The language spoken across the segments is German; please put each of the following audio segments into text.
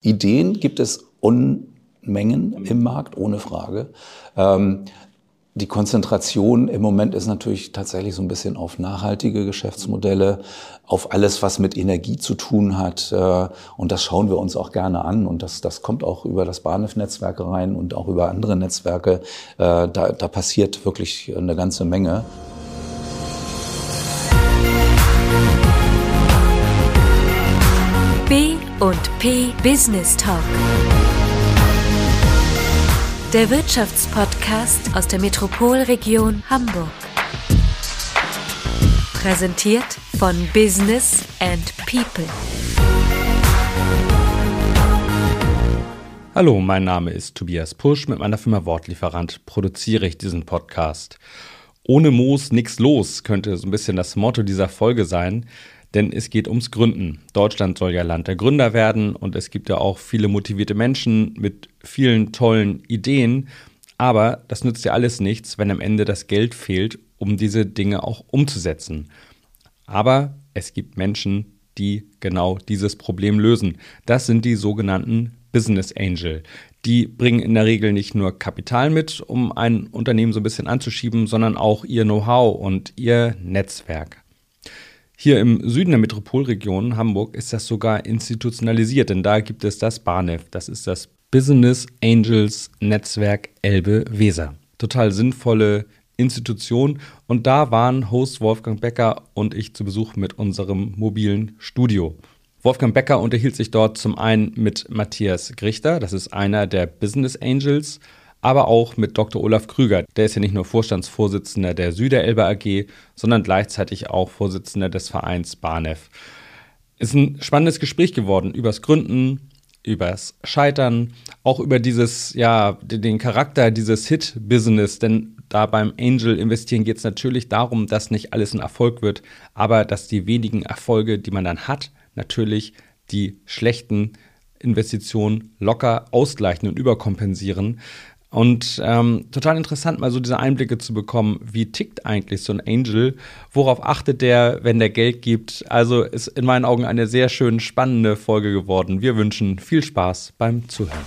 Ideen gibt es Unmengen im Markt, ohne Frage. Ähm, die Konzentration im Moment ist natürlich tatsächlich so ein bisschen auf nachhaltige Geschäftsmodelle, auf alles, was mit Energie zu tun hat. Äh, und das schauen wir uns auch gerne an. Und das, das kommt auch über das Bahnhof-Netzwerk rein und auch über andere Netzwerke. Äh, da, da passiert wirklich eine ganze Menge. B und P Business Talk. Der Wirtschaftspodcast aus der Metropolregion Hamburg. Präsentiert von Business and People. Hallo, mein Name ist Tobias Pusch. Mit meiner Firma Wortlieferant produziere ich diesen Podcast. Ohne Moos nix los könnte so ein bisschen das Motto dieser Folge sein denn es geht ums Gründen. Deutschland soll ja Land der Gründer werden und es gibt ja auch viele motivierte Menschen mit vielen tollen Ideen, aber das nützt ja alles nichts, wenn am Ende das Geld fehlt, um diese Dinge auch umzusetzen. Aber es gibt Menschen, die genau dieses Problem lösen. Das sind die sogenannten Business Angel. Die bringen in der Regel nicht nur Kapital mit, um ein Unternehmen so ein bisschen anzuschieben, sondern auch ihr Know-how und ihr Netzwerk. Hier im Süden der Metropolregion Hamburg ist das sogar institutionalisiert, denn da gibt es das BANEF. Das ist das Business Angels Netzwerk Elbe-Weser. Total sinnvolle Institution. Und da waren Host Wolfgang Becker und ich zu Besuch mit unserem mobilen Studio. Wolfgang Becker unterhielt sich dort zum einen mit Matthias Grichter, das ist einer der Business Angels, aber auch mit Dr. Olaf Krüger. Der ist ja nicht nur Vorstandsvorsitzender der Süderelbe AG, sondern gleichzeitig auch Vorsitzender des Vereins BANEF. Ist ein spannendes Gespräch geworden übers Gründen, übers Scheitern, auch über dieses, ja, den Charakter dieses Hit-Business, denn da beim Angel investieren geht es natürlich darum, dass nicht alles ein Erfolg wird, aber dass die wenigen Erfolge, die man dann hat, natürlich die schlechten Investitionen locker ausgleichen und überkompensieren. Und ähm, total interessant, mal so diese Einblicke zu bekommen, wie tickt eigentlich so ein Angel, worauf achtet der, wenn der Geld gibt. Also ist in meinen Augen eine sehr schön spannende Folge geworden. Wir wünschen viel Spaß beim Zuhören.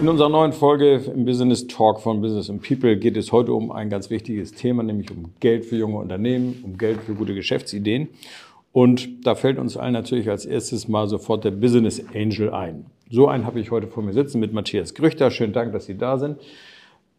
In unserer neuen Folge im Business Talk von Business and People geht es heute um ein ganz wichtiges Thema, nämlich um Geld für junge Unternehmen, um Geld für gute Geschäftsideen. Und da fällt uns allen natürlich als erstes mal sofort der Business Angel ein. So einen habe ich heute vor mir sitzen mit Matthias Grüchter. Schönen Dank, dass Sie da sind.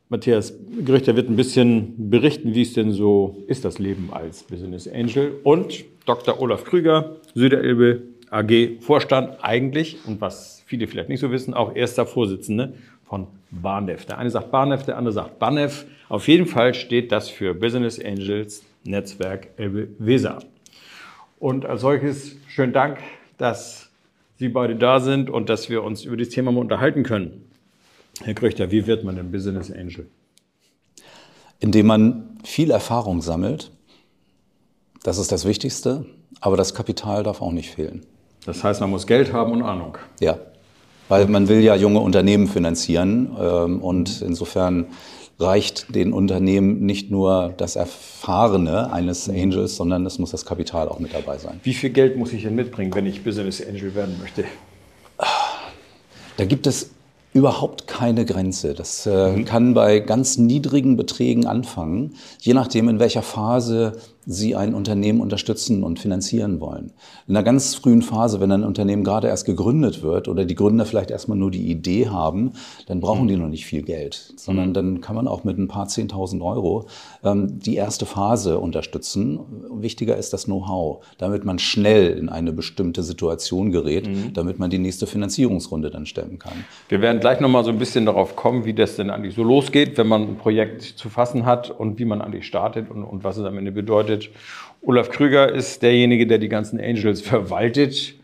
Matthias Grüchter wird ein bisschen berichten, wie es denn so ist, das Leben als Business Angel. Und Dr. Olaf Krüger, Süderelbe AG Vorstand eigentlich und was viele vielleicht nicht so wissen, auch erster Vorsitzende von BANEF. Der eine sagt BANEF, der andere sagt BANEF. Auf jeden Fall steht das für Business Angels Netzwerk Elbe Weser. Und als solches schönen Dank, dass Sie beide da sind und dass wir uns über das Thema mal unterhalten können. Herr Kröchter, wie wird man ein Business Angel? Indem man viel Erfahrung sammelt. Das ist das Wichtigste. Aber das Kapital darf auch nicht fehlen. Das heißt, man muss Geld haben und Ahnung. Ja, weil man will ja junge Unternehmen finanzieren. Ähm, und insofern reicht den Unternehmen nicht nur das Erfahrene eines Angels, sondern es muss das Kapital auch mit dabei sein. Wie viel Geld muss ich denn mitbringen, wenn ich Business Angel werden möchte? Da gibt es überhaupt keine Grenze. Das äh, mhm. kann bei ganz niedrigen Beträgen anfangen, je nachdem, in welcher Phase Sie ein Unternehmen unterstützen und finanzieren wollen. In einer ganz frühen Phase, wenn ein Unternehmen gerade erst gegründet wird oder die Gründer vielleicht erstmal nur die Idee haben, dann brauchen die mhm. noch nicht viel Geld, sondern mhm. dann kann man auch mit ein paar Zehntausend Euro ähm, die erste Phase unterstützen. Wichtiger ist das Know-how, damit man schnell in eine bestimmte Situation gerät, mhm. damit man die nächste Finanzierungsrunde dann stemmen kann. Wir werden gleich nochmal so ein bisschen darauf kommen, wie das denn eigentlich so losgeht, wenn man ein Projekt zu fassen hat und wie man eigentlich startet und, und was es am Ende bedeutet verwaltet. Olaf Krüger ist derjenige, der die ganzen Angels verwaltet.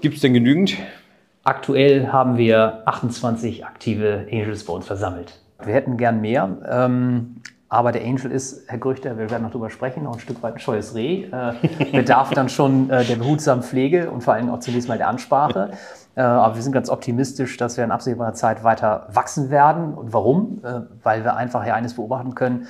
Gibt es denn genügend? Aktuell haben wir 28 aktive Angels bei uns versammelt. Wir hätten gern mehr, ähm, aber der Angel ist, Herr Grüchter, wir werden noch drüber sprechen, noch ein Stück weit ein scheues Reh. Äh, bedarf dann schon äh, der behutsamen Pflege und vor allem auch zunächst mal der Ansprache. Äh, aber wir sind ganz optimistisch, dass wir in absehbarer Zeit weiter wachsen werden. Und warum? Äh, weil wir einfach hier eines beobachten können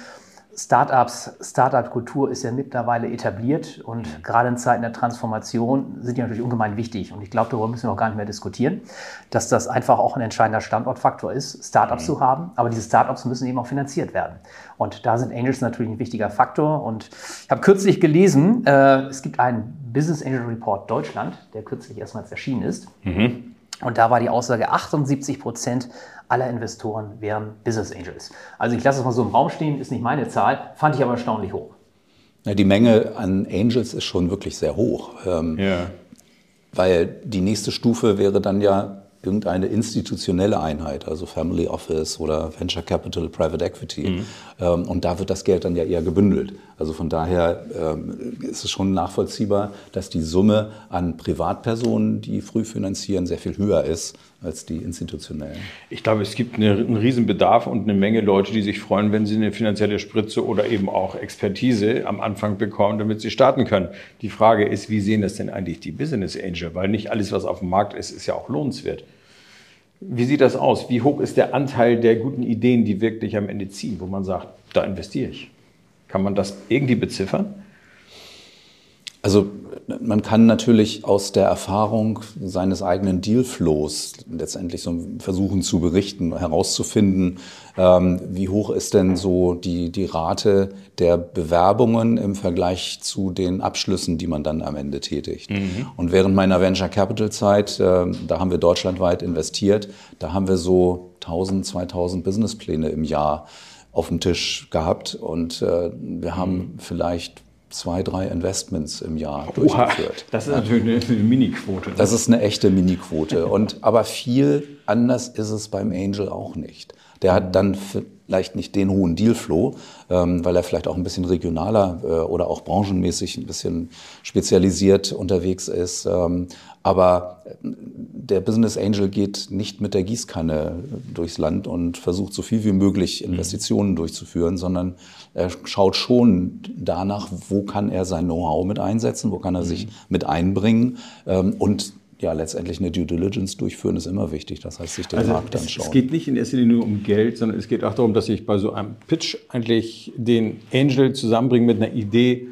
Startups, Startup-Kultur ist ja mittlerweile etabliert und gerade in Zeiten der Transformation sind die natürlich ungemein wichtig. Und ich glaube, darüber müssen wir auch gar nicht mehr diskutieren, dass das einfach auch ein entscheidender Standortfaktor ist, Startups mhm. zu haben. Aber diese Startups müssen eben auch finanziert werden. Und da sind Angels natürlich ein wichtiger Faktor. Und ich habe kürzlich gelesen, äh, es gibt einen Business Angel Report Deutschland, der kürzlich erstmals erschienen ist. Mhm. Und da war die Aussage, 78 Prozent aller Investoren wären Business Angels. Also ich lasse es mal so im Raum stehen, ist nicht meine Zahl, fand ich aber erstaunlich hoch. Ja, die Menge an Angels ist schon wirklich sehr hoch. Ähm, ja. Weil die nächste Stufe wäre dann ja irgendeine institutionelle Einheit, also Family Office oder Venture Capital, Private Equity. Mhm. Ähm, und da wird das Geld dann ja eher gebündelt. Also von daher ähm, ist es schon nachvollziehbar, dass die Summe an Privatpersonen, die früh finanzieren, sehr viel höher ist als die institutionellen. Ich glaube, es gibt eine, einen Riesenbedarf und eine Menge Leute, die sich freuen, wenn sie eine finanzielle Spritze oder eben auch Expertise am Anfang bekommen, damit sie starten können. Die Frage ist, wie sehen das denn eigentlich die Business Angel? Weil nicht alles, was auf dem Markt ist, ist ja auch lohnenswert. Wie sieht das aus? Wie hoch ist der Anteil der guten Ideen, die wirklich am Ende ziehen, wo man sagt, da investiere ich? Kann man das irgendwie beziffern? Also man kann natürlich aus der Erfahrung seines eigenen Dealflows letztendlich so versuchen zu berichten, herauszufinden, ähm, wie hoch ist denn so die, die Rate der Bewerbungen im Vergleich zu den Abschlüssen, die man dann am Ende tätigt. Mhm. Und während meiner Venture Capital Zeit, äh, da haben wir deutschlandweit investiert, da haben wir so 1000, 2000 Businesspläne im Jahr auf dem Tisch gehabt und äh, wir haben mhm. vielleicht zwei, drei Investments im Jahr Oha, durchgeführt. Das ist natürlich eine, Mini-Quote. Das ist eine echte Mini-Quote. Und, aber viel anders ist es beim Angel auch nicht. Der hat dann vielleicht nicht den hohen Dealflow, ähm, weil er vielleicht auch ein bisschen regionaler äh, oder auch branchenmäßig ein bisschen spezialisiert unterwegs ist. Ähm, aber äh, der Business Angel geht nicht mit der Gießkanne durchs Land und versucht so viel wie möglich mhm. Investitionen mhm. durchzuführen, sondern er schaut schon danach, wo kann er sein Know-how mit einsetzen, wo kann er mhm. sich mit einbringen ähm, und ja, letztendlich eine Due Diligence durchführen ist immer wichtig. Das heißt, sich den also Markt anschauen. Es geht nicht in erster Linie nur um Geld, sondern es geht auch darum, dass ich bei so einem Pitch eigentlich den Angel zusammenbringe mit einer Idee,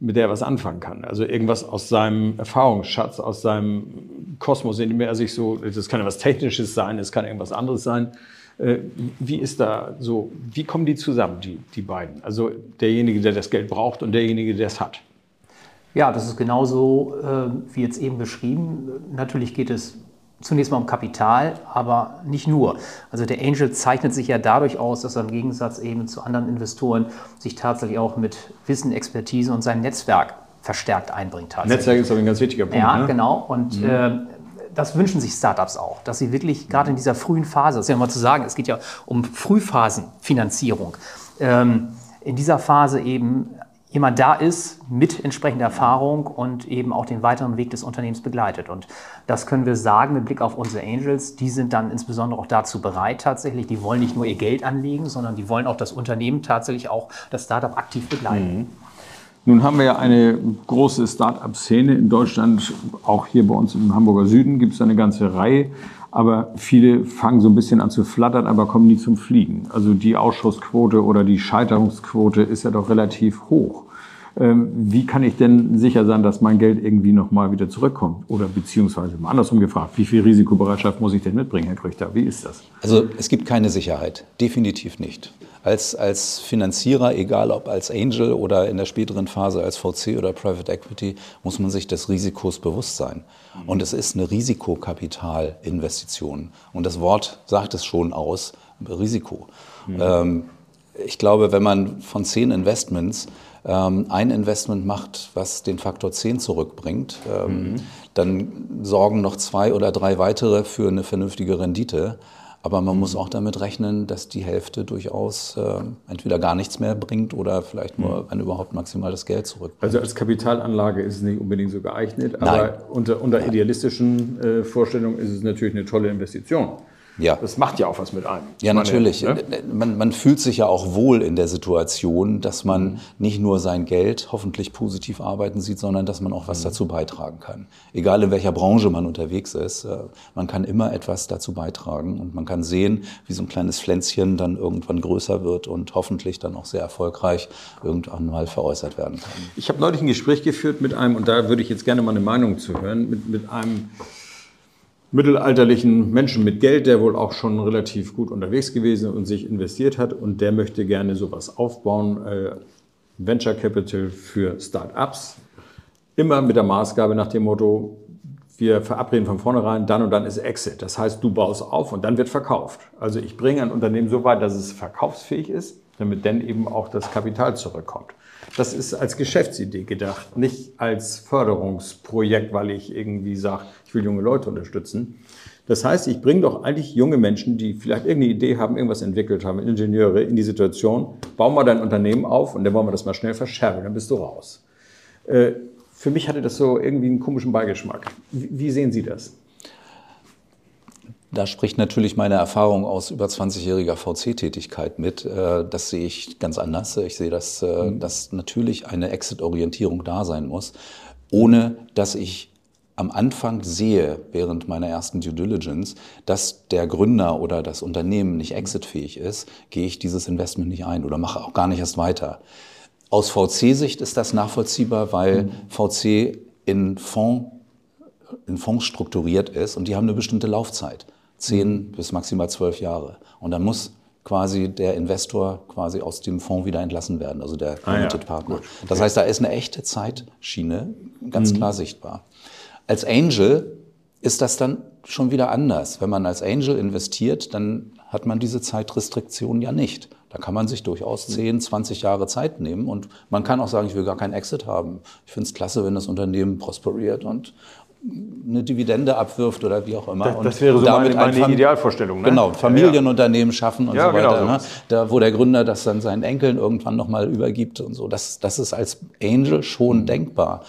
mit der er was anfangen kann. Also irgendwas aus seinem Erfahrungsschatz, aus seinem Kosmos, in dem er sich so, das kann ja was Technisches sein, es kann irgendwas anderes sein. Äh, wie ist da so, wie kommen die zusammen, die, die beiden? Also derjenige, der das Geld braucht und derjenige, der es hat. Ja, das ist genauso äh, wie jetzt eben beschrieben. Natürlich geht es zunächst mal um Kapital, aber nicht nur. Also der Angel zeichnet sich ja dadurch aus, dass er im Gegensatz eben zu anderen Investoren sich tatsächlich auch mit Wissen, Expertise und seinem Netzwerk verstärkt einbringt. Netzwerk ist aber ein ganz wichtiger Punkt. Ja, ne? genau. Und mhm. äh, das wünschen sich Startups auch, dass sie wirklich gerade in dieser frühen Phase, das ist ja mal zu sagen, es geht ja um Frühphasenfinanzierung, ähm, in dieser Phase eben jemand da ist mit entsprechender Erfahrung und eben auch den weiteren Weg des Unternehmens begleitet. Und das können wir sagen mit Blick auf unsere Angels. Die sind dann insbesondere auch dazu bereit tatsächlich. Die wollen nicht nur ihr Geld anlegen, sondern die wollen auch das Unternehmen tatsächlich auch das Startup aktiv begleiten. Mhm. Nun haben wir ja eine große Start-up-Szene in Deutschland, auch hier bei uns im Hamburger Süden gibt es eine ganze Reihe aber viele fangen so ein bisschen an zu flattern, aber kommen nie zum Fliegen. Also die Ausschussquote oder die Scheiterungsquote ist ja doch relativ hoch. Ähm, wie kann ich denn sicher sein, dass mein Geld irgendwie nochmal wieder zurückkommt? Oder beziehungsweise mal andersrum gefragt, wie viel Risikobereitschaft muss ich denn mitbringen, Herr Krüchter? Wie ist das? Also es gibt keine Sicherheit, definitiv nicht. Als, als Finanzierer, egal ob als Angel oder in der späteren Phase als VC oder Private Equity, muss man sich des Risikos bewusst sein. Und es ist eine Risikokapitalinvestition. Und das Wort sagt es schon aus, Risiko. Mhm. Ähm, ich glaube, wenn man von zehn Investments ähm, ein Investment macht, was den Faktor 10 zurückbringt, ähm, mhm. dann sorgen noch zwei oder drei weitere für eine vernünftige Rendite. Aber man muss mhm. auch damit rechnen, dass die Hälfte durchaus äh, entweder gar nichts mehr bringt oder vielleicht nur, mhm. wenn überhaupt, maximal das Geld zurückbringt. Also als Kapitalanlage ist es nicht unbedingt so geeignet, aber Nein. unter, unter idealistischen äh, Vorstellungen ist es natürlich eine tolle Investition. Ja. Das macht ja auch was mit einem. Ja, meine, natürlich. ne? Man, man fühlt sich ja auch wohl in der Situation, dass man nicht nur sein Geld hoffentlich positiv arbeiten sieht, sondern dass man auch was dazu beitragen kann. Egal in welcher Branche man unterwegs ist, äh, man kann immer etwas dazu beitragen und man kann sehen, wie so ein kleines Pflänzchen dann irgendwann größer wird und hoffentlich dann auch sehr erfolgreich irgendwann mal veräußert werden kann. Ich habe neulich ein Gespräch geführt mit einem, und da würde ich jetzt gerne mal eine Meinung zu hören, mit, mit einem mittelalterlichen Menschen mit Geld, der wohl auch schon relativ gut unterwegs gewesen und sich investiert hat und der möchte gerne sowas aufbauen, äh, Venture Capital für Start-ups, immer mit der Maßgabe nach dem Motto, wir verabreden von vornherein, dann und dann ist Exit. Das heißt, du baust auf und dann wird verkauft. Also ich bringe ein Unternehmen so weit, dass es verkaufsfähig ist, damit dann eben auch das Kapital zurückkommt. Das ist als Geschäftsidee gedacht, nicht als Förderungsprojekt, weil ich irgendwie sage, ich will junge Leute unterstützen. Das heißt, ich bringe doch eigentlich junge Menschen, die vielleicht irgendeine Idee haben, irgendwas entwickelt haben, Ingenieure, in die Situation, bau mal dein Unternehmen auf und dann wollen wir das mal schnell verscherben, dann bist du raus. Äh, für mich hatte das so irgendwie einen komischen Beigeschmack. Wie sehen Sie das? Da spricht natürlich meine Erfahrung aus über 20-jähriger VC-Tätigkeit mit. Äh, Das sehe ich ganz anders. Ich sehe, dass, äh, dass natürlich eine Exit-Orientierung da sein muss, ohne dass ich am Anfang sehe, während meiner ersten Due Diligence, dass der Gründer oder das Unternehmen nicht exitfähig ist, gehe ich dieses Investment nicht ein oder mache auch gar nicht erst weiter. Aus VC-Sicht ist das nachvollziehbar, weil VC in Fonds, in Fonds strukturiert ist und die haben eine bestimmte Laufzeit. Zehn bis maximal zwölf Jahre. Und dann muss quasi der Investor quasi aus dem Fonds wieder entlassen werden, also der Ah ja, Limited Partner. Das heißt, da ist eine echte Zeitschiene ganz klar sichtbar. Als Angel ist das dann schon wieder anders. Wenn man als Angel investiert, dann hat man diese Zeitrestriktion ja nicht. Da kann man sich durchaus 10, 20 Jahre Zeit nehmen und man kann auch sagen, ich will gar keinen Exit haben. Ich finde es klasse, wenn das Unternehmen prosperiert und eine Dividende abwirft oder wie auch immer. Das- und das wäre so damit meine- ein meine Idealvorstellung, ne? Genau, Familienunternehmen schaffen und Ja, so weiter. genau so. ne? Da, wo der Gründer das dann seinen Enkeln irgendwann nochmal übergibt und so. Das, das ist als Angel schon Mhm. denkbar.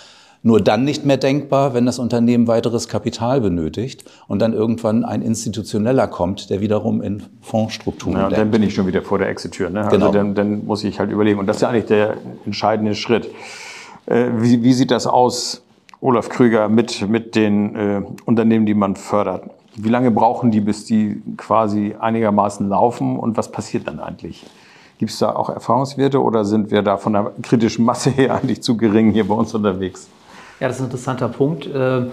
Nur dann nicht mehr denkbar, wenn das Unternehmen weiteres Kapital benötigt und dann irgendwann ein Institutioneller kommt, der wiederum in Fondsstrukturen Ja, und dann denkt. bin ich schon wieder vor der Exit-Tür. Ne? Genau. Also dann, dann muss ich halt überlegen. Und das ist ja eigentlich der entscheidende Schritt. Äh, wie, wie sieht das aus, Olaf Krüger, mit, mit den äh, Unternehmen, die man fördert? Wie lange brauchen die, bis die quasi einigermaßen laufen? Und was passiert dann eigentlich? Gibt es da auch Erfahrungswerte oder sind wir da von der kritischen Masse her eigentlich zu gering hier bei uns unterwegs? Ja, das ist ein interessanter Punkt. Äh,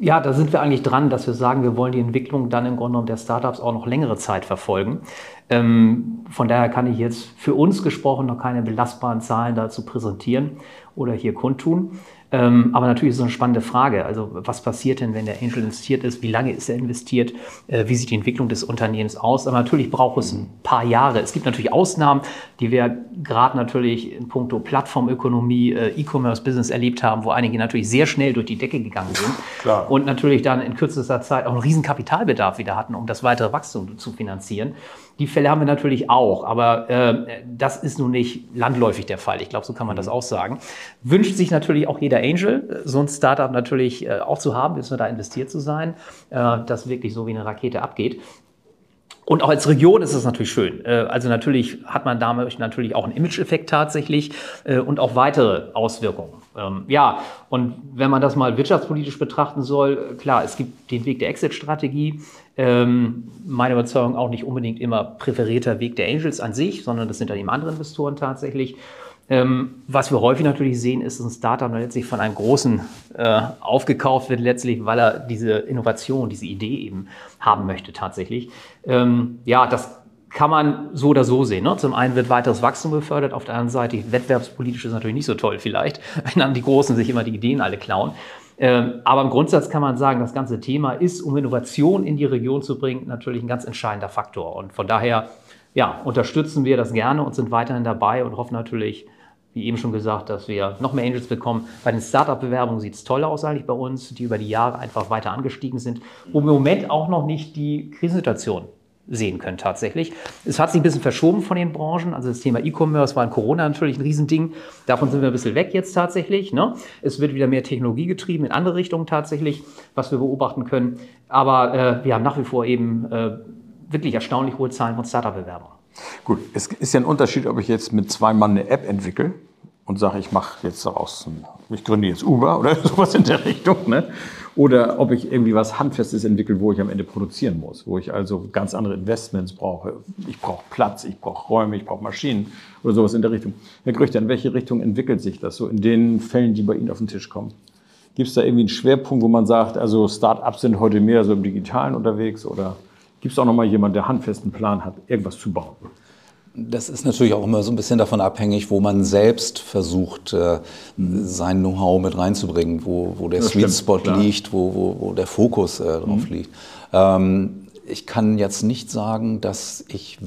Ja, da sind wir eigentlich dran, dass wir sagen, wir wollen die Entwicklung dann im Grunde genommen der Startups auch noch längere Zeit verfolgen. Ähm, von daher kann ich jetzt für uns gesprochen noch keine belastbaren Zahlen dazu präsentieren oder hier kundtun. Ähm, aber natürlich ist es eine spannende Frage. Also was passiert denn, wenn der Angel investiert ist? Wie lange ist er investiert? Äh, wie sieht die Entwicklung des Unternehmens aus? Aber natürlich braucht es ein paar Jahre. Es gibt natürlich Ausnahmen, die wir gerade natürlich in puncto Plattformökonomie, äh, E-Commerce-Business erlebt haben, wo einige natürlich sehr schnell durch die Decke gegangen sind. Klar. Und natürlich dann in kürzester Zeit auch einen riesen Kapitalbedarf wieder hatten, um das weitere Wachstum zu finanzieren. Die Fälle haben wir natürlich auch, aber äh, das ist nun nicht landläufig der Fall. Ich glaube, so kann man das auch sagen. Wünscht sich natürlich auch jeder Angel, so ein Startup natürlich äh, auch zu haben, wissen wir da investiert zu sein, äh, das wirklich so wie eine Rakete abgeht. Und auch als Region ist es natürlich schön. Äh, Also natürlich hat man damit natürlich auch einen Image-Effekt tatsächlich äh, und auch weitere Auswirkungen. Ähm, Ja, und wenn man das mal wirtschaftspolitisch betrachten soll, äh, klar, es gibt den Weg der Exit-Strategie. Ähm, Meine Überzeugung auch nicht unbedingt immer präferierter Weg der Angels an sich, sondern das sind dann eben andere Investoren tatsächlich. Ähm, was wir häufig natürlich sehen, ist ein Startup, letztlich von einem Großen äh, aufgekauft wird, letztlich, weil er diese Innovation, diese Idee eben haben möchte tatsächlich. Ähm, ja, das kann man so oder so sehen. Ne? Zum einen wird weiteres Wachstum befördert, auf der anderen Seite wettbewerbspolitisch ist natürlich nicht so toll vielleicht, wenn dann die Großen sich immer die Ideen alle klauen. Ähm, aber im Grundsatz kann man sagen, das ganze Thema ist, um Innovation in die Region zu bringen, natürlich ein ganz entscheidender Faktor. Und von daher ja, unterstützen wir das gerne und sind weiterhin dabei und hoffen natürlich, wie eben schon gesagt, dass wir noch mehr Angels bekommen. Bei den Startup-Bewerbungen sieht es toll aus eigentlich bei uns, die über die Jahre einfach weiter angestiegen sind, wo im Moment auch noch nicht die Krisensituation sehen können tatsächlich. Es hat sich ein bisschen verschoben von den Branchen. Also das Thema E-Commerce war in Corona natürlich ein Riesending. Davon sind wir ein bisschen weg jetzt tatsächlich. Ne? Es wird wieder mehr Technologie getrieben in andere Richtungen tatsächlich, was wir beobachten können. Aber äh, wir haben nach wie vor eben äh, wirklich erstaunlich hohe Zahlen von Startup-Bewerbern. Gut, es ist ja ein Unterschied, ob ich jetzt mit zwei Mann eine App entwickle und sage, ich mache jetzt daraus, ich gründe jetzt Uber oder sowas in der Richtung, ne? oder ob ich irgendwie was Handfestes entwickle, wo ich am Ende produzieren muss, wo ich also ganz andere Investments brauche. Ich brauche Platz, ich brauche Räume, ich brauche Maschinen oder sowas in der Richtung. Herr Grüchter, in welche Richtung entwickelt sich das so in den Fällen, die bei Ihnen auf den Tisch kommen? Gibt es da irgendwie einen Schwerpunkt, wo man sagt, also Start-ups sind heute mehr so im Digitalen unterwegs oder gibt es auch noch mal jemanden, der handfesten Plan hat, irgendwas zu bauen? Das ist natürlich auch immer so ein bisschen davon abhängig, wo man selbst versucht, äh, sein Know-how mit reinzubringen, wo, wo der Das Sweet stimmt, Spot klar. liegt, wo, wo, wo der Fokus äh, drauf liegt. Ähm, ich kann jetzt nicht sagen, dass ich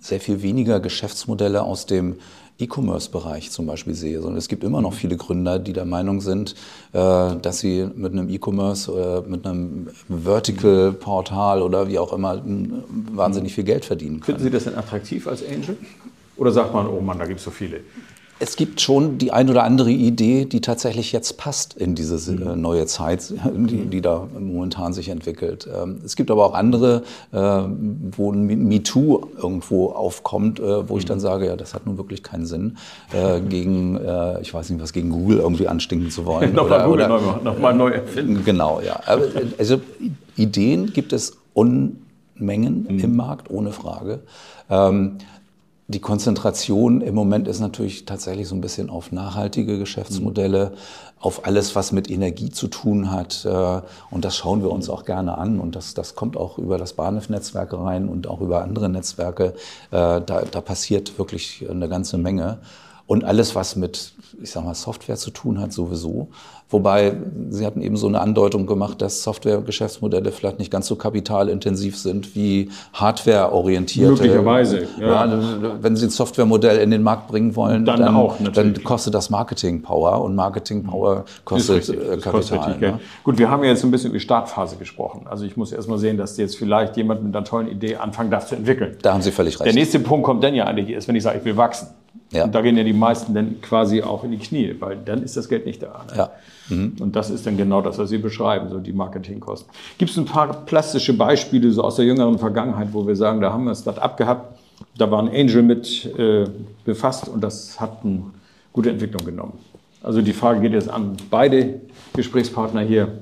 sehr viel weniger Geschäftsmodelle aus dem E-Commerce-Bereich zum Beispiel sehe, sondern es gibt immer noch viele Gründer, die der Meinung sind, äh, dass sie mit einem E-Commerce oder mit einem Vertical-Portal oder wie auch immer m, wahnsinnig viel Geld verdienen können. Finden Sie das denn attraktiv als Angel? Oder sagt man, oh Mann, da gibt es so viele? Es gibt schon die ein oder andere Idee, die tatsächlich jetzt passt in diese äh, neue Zeit, die, die da momentan sich entwickelt. Ähm, Es gibt aber auch andere, äh, wo ein Me- MeToo irgendwo aufkommt, äh, wo ich dann sage, ja, das hat nun wirklich keinen Sinn, gegen, ich weiß nicht was, gegen Google irgendwie anstinken zu wollen. Nochmal Google oder, neu machen, nochmal neu erfinden. Genau, ja. Also Ideen gibt es Unmengen im Markt, ohne Frage. Die Konzentration im Moment ist natürlich tatsächlich so ein bisschen auf nachhaltige Geschäftsmodelle, auf alles, was mit Energie zu tun hat. äh, Und das schauen wir uns auch gerne an. Und das, das kommt auch über das BANF-Netzwerk rein und auch über andere Netzwerke. Äh, Da, da passiert wirklich eine ganze Menge. Und alles, was mit, ich sag mal, Software zu tun hat, sowieso. Wobei, Sie hatten eben so eine Andeutung gemacht, dass Software-Geschäftsmodelle vielleicht nicht ganz so kapitalintensiv sind wie Hardware-orientierte. Möglicherweise, ja. Ja. wenn Sie ein Softwaremodell in den Markt bringen wollen, Dann dann, auch, dann kostet das Marketing-Power und Marketing-Power kostet Ist äh, Kapital. kostet richtig ne? Gut, wir haben ja jetzt ein bisschen über die Startphase gesprochen. Also ich muss erst mal sehen, dass jetzt vielleicht jemand mit einer tollen Idee anfangen darf zu entwickeln. Da haben Sie völlig Der recht. nächste Punkt kommt dann ja eigentlich erst, wenn ich sage, ich will wachsen. Ja. Und da gehen ja die meisten dann quasi auch in die Knie, weil dann ist das Geld nicht da. ne? Ja. Und das ist dann genau das, was Sie beschreiben, so die Marketingkosten. Gibt es ein paar plastische Beispiele so aus der jüngeren Vergangenheit, wo wir sagen, da haben wir ein Start-up gehabt, da war ein Angel mit äh, befasst und das hat eine gute Entwicklung genommen. Also die Frage geht jetzt an beide Gesprächspartner hier.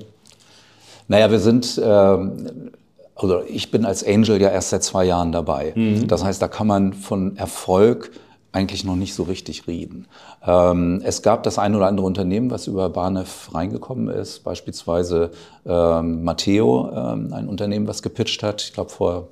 Naja, wir sind, ähm, also ich bin als Angel ja erst seit zwei Jahren dabei. Das heißt, da kann man von Erfolg eigentlich noch nicht so richtig reden. Ähm, es gab das ein oder andere Unternehmen, was über Barnef reingekommen ist, beispielsweise ähm, Matteo, ähm, ein Unternehmen, was gepitcht hat, ich glaube vor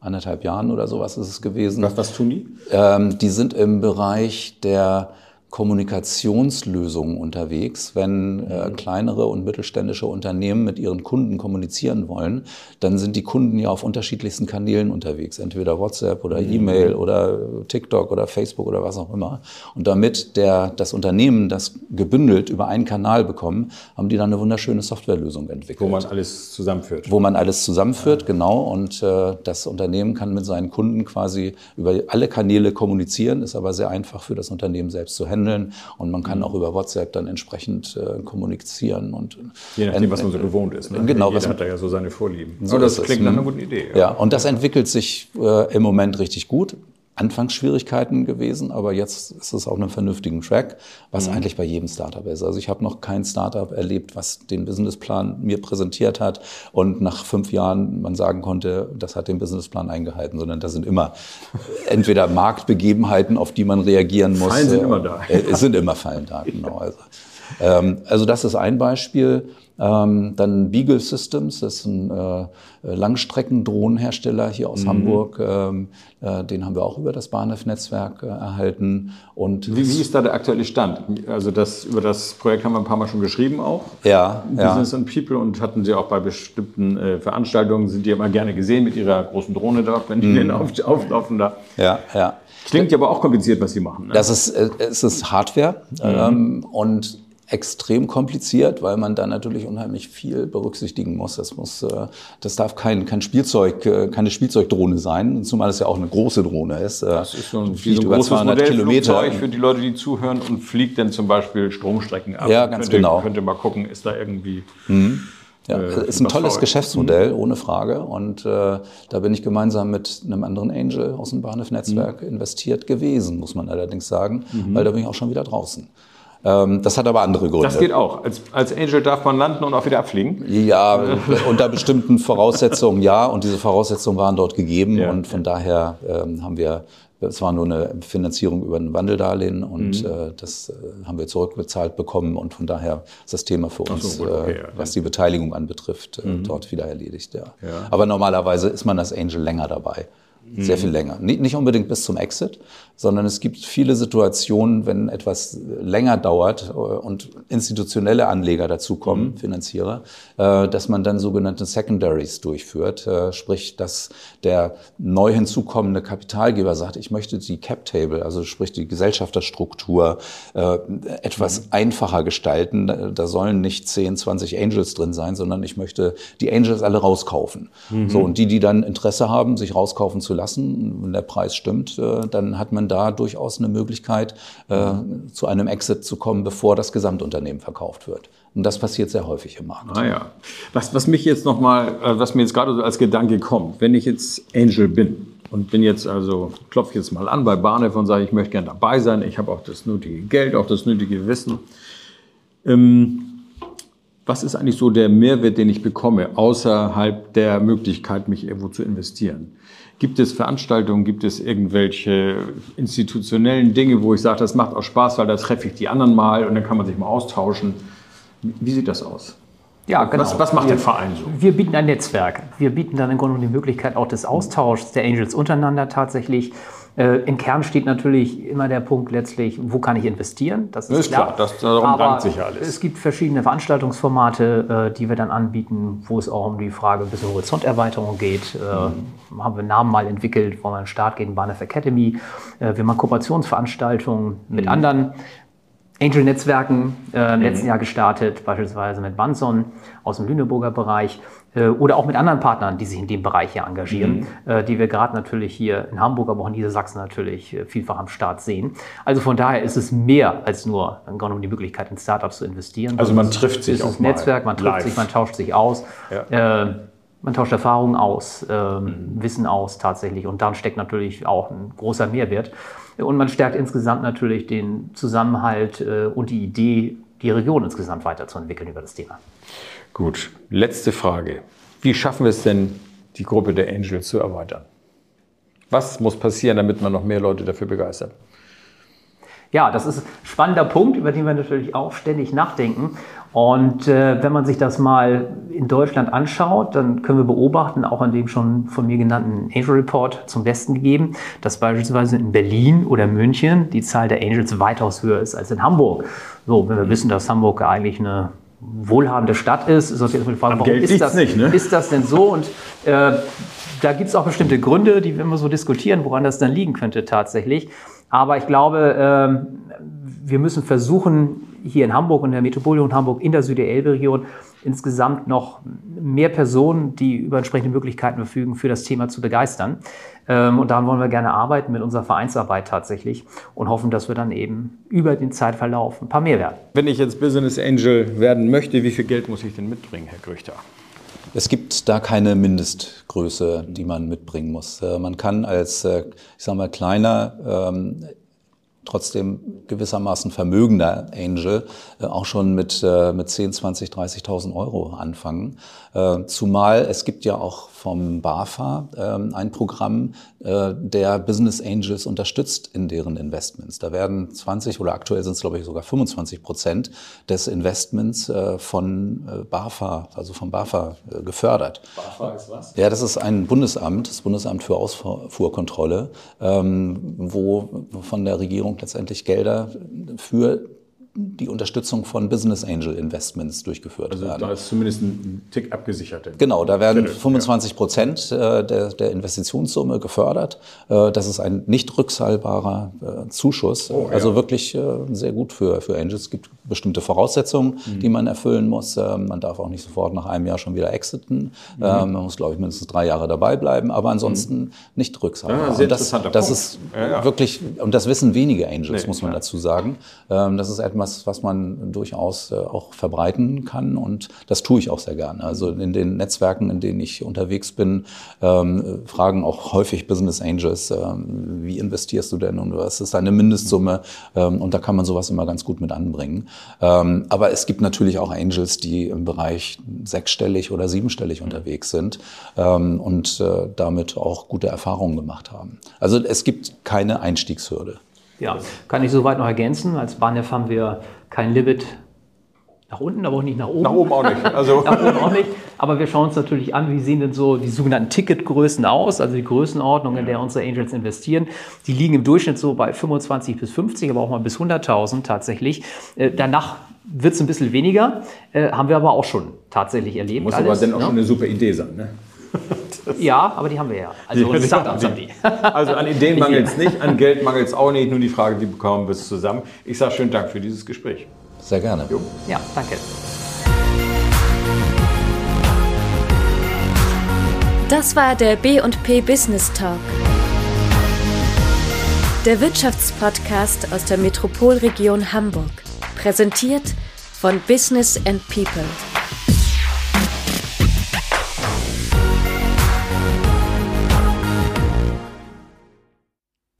anderthalb Jahren oder sowas ist es gewesen. Was, was tun die? Ähm, die sind im Bereich der Kommunikationslösungen unterwegs. Wenn äh, kleinere und mittelständische Unternehmen mit ihren Kunden kommunizieren wollen, dann sind die Kunden ja auf unterschiedlichsten Kanälen unterwegs, entweder WhatsApp oder E-Mail oder TikTok oder Facebook oder was auch immer. Und damit der, das Unternehmen das gebündelt über einen Kanal bekommen, haben die dann eine wunderschöne Softwarelösung entwickelt Wo man alles zusammenführt. wo man alles zusammenführt, genau. Und äh, das Unternehmen kann mit seinen Kunden quasi über alle Kanäle kommunizieren, ist aber sehr einfach für das Unternehmen selbst zu handeln. Und man kann auch über WhatsApp dann entsprechend äh, kommunizieren. Und, Je nachdem, was man so gewohnt ist. Ne? Genau, Jeder was- hat da ja so seine Vorlieben. So das klingt nach einer Mhm. guten Idee. Ja, und das entwickelt sich äh, im Moment richtig gut. Anfangsschwierigkeiten gewesen, aber jetzt ist es auf einem vernünftigen Track, was eigentlich bei jedem Startup ist. Also ich habe noch kein Startup erlebt, was den Businessplan mir präsentiert hat und nach fünf Jahren man sagen konnte, das hat den Businessplan eingehalten, sondern da sind immer entweder Marktbegebenheiten, auf die man reagieren muss. Fallen sind äh, immer da. äh, Es sind immer Fallen da, genau. Also, ähm, also das ist ein Beispiel. Ähm, dann Beagle Systems, das ist ein äh, Langstreckendrohnenhersteller hier Mhm. aus Hamburg. Ähm, äh, den haben wir auch über das Bahnhofnetzwerk äh, erhalten. Und Wie, wie ist da der aktuelle Stand? Also das, über das Projekt haben wir ein paar Mal schon geschrieben auch. ja, ja. Business and People und hatten sie auch bei bestimmten äh, Veranstaltungen, sind die immer gerne gesehen mit ihrer großen Drohne dort, wenn die Mhm. denn auf, auflaufen da. ja, ja. Klingt ja aber auch kompliziert, was sie machen. Ne? Das ist, äh, es ist Hardware Mhm. ähm, und extrem kompliziert, weil man da natürlich unheimlich viel berücksichtigen muss. Das muss, äh, das darf kein, kein Spielzeug, äh, keine Spielzeugdrohne sein, zumal es ja auch eine große Drohne ist. Äh, Das ist so ein, wie so ein großes Modellflugzeug für die Leute, die zuhören und fliegt dann zum Beispiel Stromstrecken ab. Ja, ganz könnte, genau. Könnte mal gucken, ist da irgendwie. Ja, äh, ist ein tolles. Geschäftsmodell, ohne Frage. Und äh, da bin ich gemeinsam mit einem anderen Angel aus dem Bahnhof-Netzwerk Mhm. investiert gewesen, muss man allerdings sagen, weil da bin ich auch schon wieder draußen. Ähm, das hat aber andere Gründe. Das geht auch. Als, als Angel darf man landen und auch wieder abfliegen. Ja, unter bestimmten Voraussetzungen ja. Und diese Voraussetzungen waren dort gegeben. Ja, und von daher ähm, haben wir, es war nur eine Finanzierung über ein Wandeldarlehen und Mhm. äh, das äh, haben wir zurückbezahlt bekommen. Und von daher ist das Thema für uns, so, gut, okay, äh, ja. Mhm. was die Beteiligung anbetrifft, äh, dort wieder erledigt. Ja. Aber normalerweise ist man als Angel länger dabei. Mhm. Sehr viel länger. Nicht, unbedingt bis zum Exit, sondern es gibt viele Situationen, wenn etwas länger dauert äh, und institutionelle Anleger dazukommen, Mhm. Finanzierer, äh, dass man dann sogenannte Secondaries durchführt. Äh, Sprich, dass der neu hinzukommende Kapitalgeber sagt, ich möchte die Cap Table, also sprich die Gesellschafterstruktur, etwas Mhm. einfacher gestalten. Da- Da sollen nicht 10, 20 Angels drin sein, sondern ich möchte die Angels alle rauskaufen. Mhm. So, und die, die dann Interesse haben, sich rauskaufen zu lassen, wenn der Preis stimmt, äh, dann hat man da durchaus eine Möglichkeit, äh, zu einem Exit zu kommen, bevor das Gesamtunternehmen verkauft wird. Und das passiert sehr häufig im Markt. Ah ja. Was, was mich jetzt nochmal, äh, was mir jetzt gerade so als Gedanke kommt, wenn ich jetzt Angel bin und bin jetzt also, klopfe jetzt mal an bei Bahnhof und sage, ich möchte gerne dabei sein, ich habe auch das nötige Geld, auch das nötige Wissen. Ähm, was ist eigentlich so der Mehrwert, den ich bekomme, außerhalb der Möglichkeit, mich irgendwo zu investieren? Gibt es Veranstaltungen, gibt es irgendwelche institutionellen Dinge, wo ich sage, das macht auch Spaß, weil da treffe ich die anderen mal und dann kann man sich mal austauschen. Wie sieht das aus? Ja, genau. Was, was macht der Verein so? Wir bieten ein Netzwerk. Wir bieten dann im Grunde die Möglichkeit auch des Austauschs der Angels untereinander tatsächlich. Äh, Im Kern steht natürlich immer der Punkt letztlich, wo kann ich investieren? Das Ist klar, das- darum rankt sich alles. Es gibt verschiedene Veranstaltungsformate, äh, die wir dann anbieten, wo es auch um die Frage ein bisschen Horizonterweiterung geht. Äh, Haben wir einen Namen mal entwickelt, wollen wir an den Start gehen, Bahnhof Academy. Äh, Wir machen Kooperationsveranstaltungen mit Mhm. anderen Angel-Netzwerken äh, im letzten Jahr gestartet, beispielsweise mit Banson aus dem Lüneburger Bereich oder auch mit anderen Partnern, die sich in dem Bereich hier engagieren, äh, die wir gerade natürlich hier in Hamburg, aber auch in Niedersachsen natürlich äh, vielfach am Start sehen. Also von daher ist es mehr als nur im Grunde genommen die Möglichkeit, in Startups zu investieren. Also man trifft sich auch mal Netzwerk, man trifft live. sich, man tauscht sich aus. Äh, man tauscht Erfahrungen aus, ähm, Wissen aus tatsächlich und darin steckt natürlich auch ein großer Mehrwert. Und man stärkt insgesamt natürlich den Zusammenhalt äh, und die Idee, die Region insgesamt weiterzuentwickeln über das Thema. Gut, letzte Frage. Wie schaffen wir es denn, die Gruppe der Angels zu erweitern? Was muss passieren, damit man noch mehr Leute dafür begeistert? Ja, das ist ein spannender Punkt, über den wir natürlich auch ständig nachdenken. Und äh, wenn man sich das mal in Deutschland anschaut, dann können wir beobachten, auch an dem schon von mir genannten Angel Report zum Besten gegeben, dass beispielsweise in Berlin oder München die Zahl der Angels weitaus höher ist als in Hamburg. So, wenn wir wissen, dass Hamburg eigentlich eine wohlhabende Stadt ist, ist natürlich die Frage, Am warum Geld ist das, nicht, ne? ist das denn so? Und äh, da gibt es auch bestimmte Gründe, die wir immer so diskutieren, woran das dann liegen könnte tatsächlich. Aber ich glaube, ähm, wir müssen versuchen, hier in Hamburg und der Metropolregion Hamburg, in der Süd-Elbe-Region, insgesamt noch mehr Personen, die über entsprechende Möglichkeiten verfügen, für das Thema zu begeistern. Ähm, Und daran wollen wir gerne arbeiten mit unserer Vereinsarbeit tatsächlich und hoffen, dass wir dann eben über den Zeitverlauf ein paar mehr werden. Wenn ich jetzt Business Angel werden möchte, wie viel Geld muss ich denn mitbringen, Herr Grüchter? Es gibt da keine Mindestgröße, die man mitbringen muss. Äh, Man kann als, äh, ich sage mal, kleiner, ähm, trotzdem gewissermaßen vermögender Angel äh, auch schon mit, mit 10, 20, 30.000 Euro anfangen. Zumal es gibt ja auch vom BAFA ähm, ein Programm, äh, der Business Angels unterstützt in deren Investments. Da werden 20 oder aktuell sind es glaube ich sogar 25 Prozent des Investments äh, von äh, BAFA, also vom BAFA äh, gefördert. BAFA ist was? Ja, das ist ein Bundesamt, das Bundesamt für Ausfuhrkontrolle, ähm, wo von der Regierung letztendlich Gelder für die Unterstützung von Business Angel Investments durchgeführt Also werden. da ist zumindest ein Tick abgesichert. Genau, da werden Viertel, 25 Prozent äh, der, der Investitionssumme gefördert. Äh, Das ist ein nicht rückzahlbarer äh, Zuschuss. Oh, ja. Also wirklich sehr gut für, für Angels. Es gibt bestimmte Voraussetzungen, mhm. die man erfüllen muss. Ähm, man darf auch nicht sofort nach einem Jahr schon wieder exiten. Mhm. Ähm, man muss, glaube ich, mindestens drei Jahre dabei bleiben, aber ansonsten mhm. nicht Rückzahlung. Ja, sehr das, das ist ja, ja. wirklich, und das wissen wenige Angels, nee, muss man dazu sagen. Ähm, das ist etwas, was man durchaus äh, auch verbreiten kann und das tue ich auch sehr gerne. Also in den Netzwerken, in denen ich unterwegs bin, fragen auch häufig Business Angels, wie investierst du denn und was ist deine Mindestsumme? Und da kann man sowas immer ganz gut mit anbringen. Ähm, aber es gibt natürlich auch Angels, die im Bereich sechsstellig oder siebenstellig unterwegs sind ähm, und äh, damit auch gute Erfahrungen gemacht haben. Also es gibt keine Einstiegshürde. Ja, kann ich soweit noch ergänzen. Als Bahnef haben wir kein Limit nach unten, aber auch nicht nach oben. Nach oben auch nicht. Also. nach oben auch nicht. Aber wir schauen uns natürlich an, wie sehen denn so die sogenannten Ticketgrößen aus, also die Größenordnung, in der unsere Angels investieren. Die liegen im Durchschnitt so bei 25 bis 50, aber auch mal bis 100.000 tatsächlich. Äh, danach wird es ein bisschen weniger, äh, haben wir aber auch schon tatsächlich erlebt. Muss alles, aber dann auch ne? schon eine super Idee sein, ne? ja, aber die haben wir ja. Also Startups haben die. Also an Ideen mangelt es nicht, an Geld mangelt es auch nicht. Nur die Frage, wie bekommen wir es zusammen? Ich sage schönen Dank für dieses Gespräch. Sehr gerne. Jo. Ja, danke. Das war der B&P Business Talk. Der Wirtschaftspodcast aus der Metropolregion Hamburg. Präsentiert von Business and People.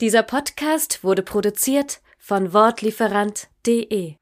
Dieser Podcast wurde produziert von Wortlieferant.de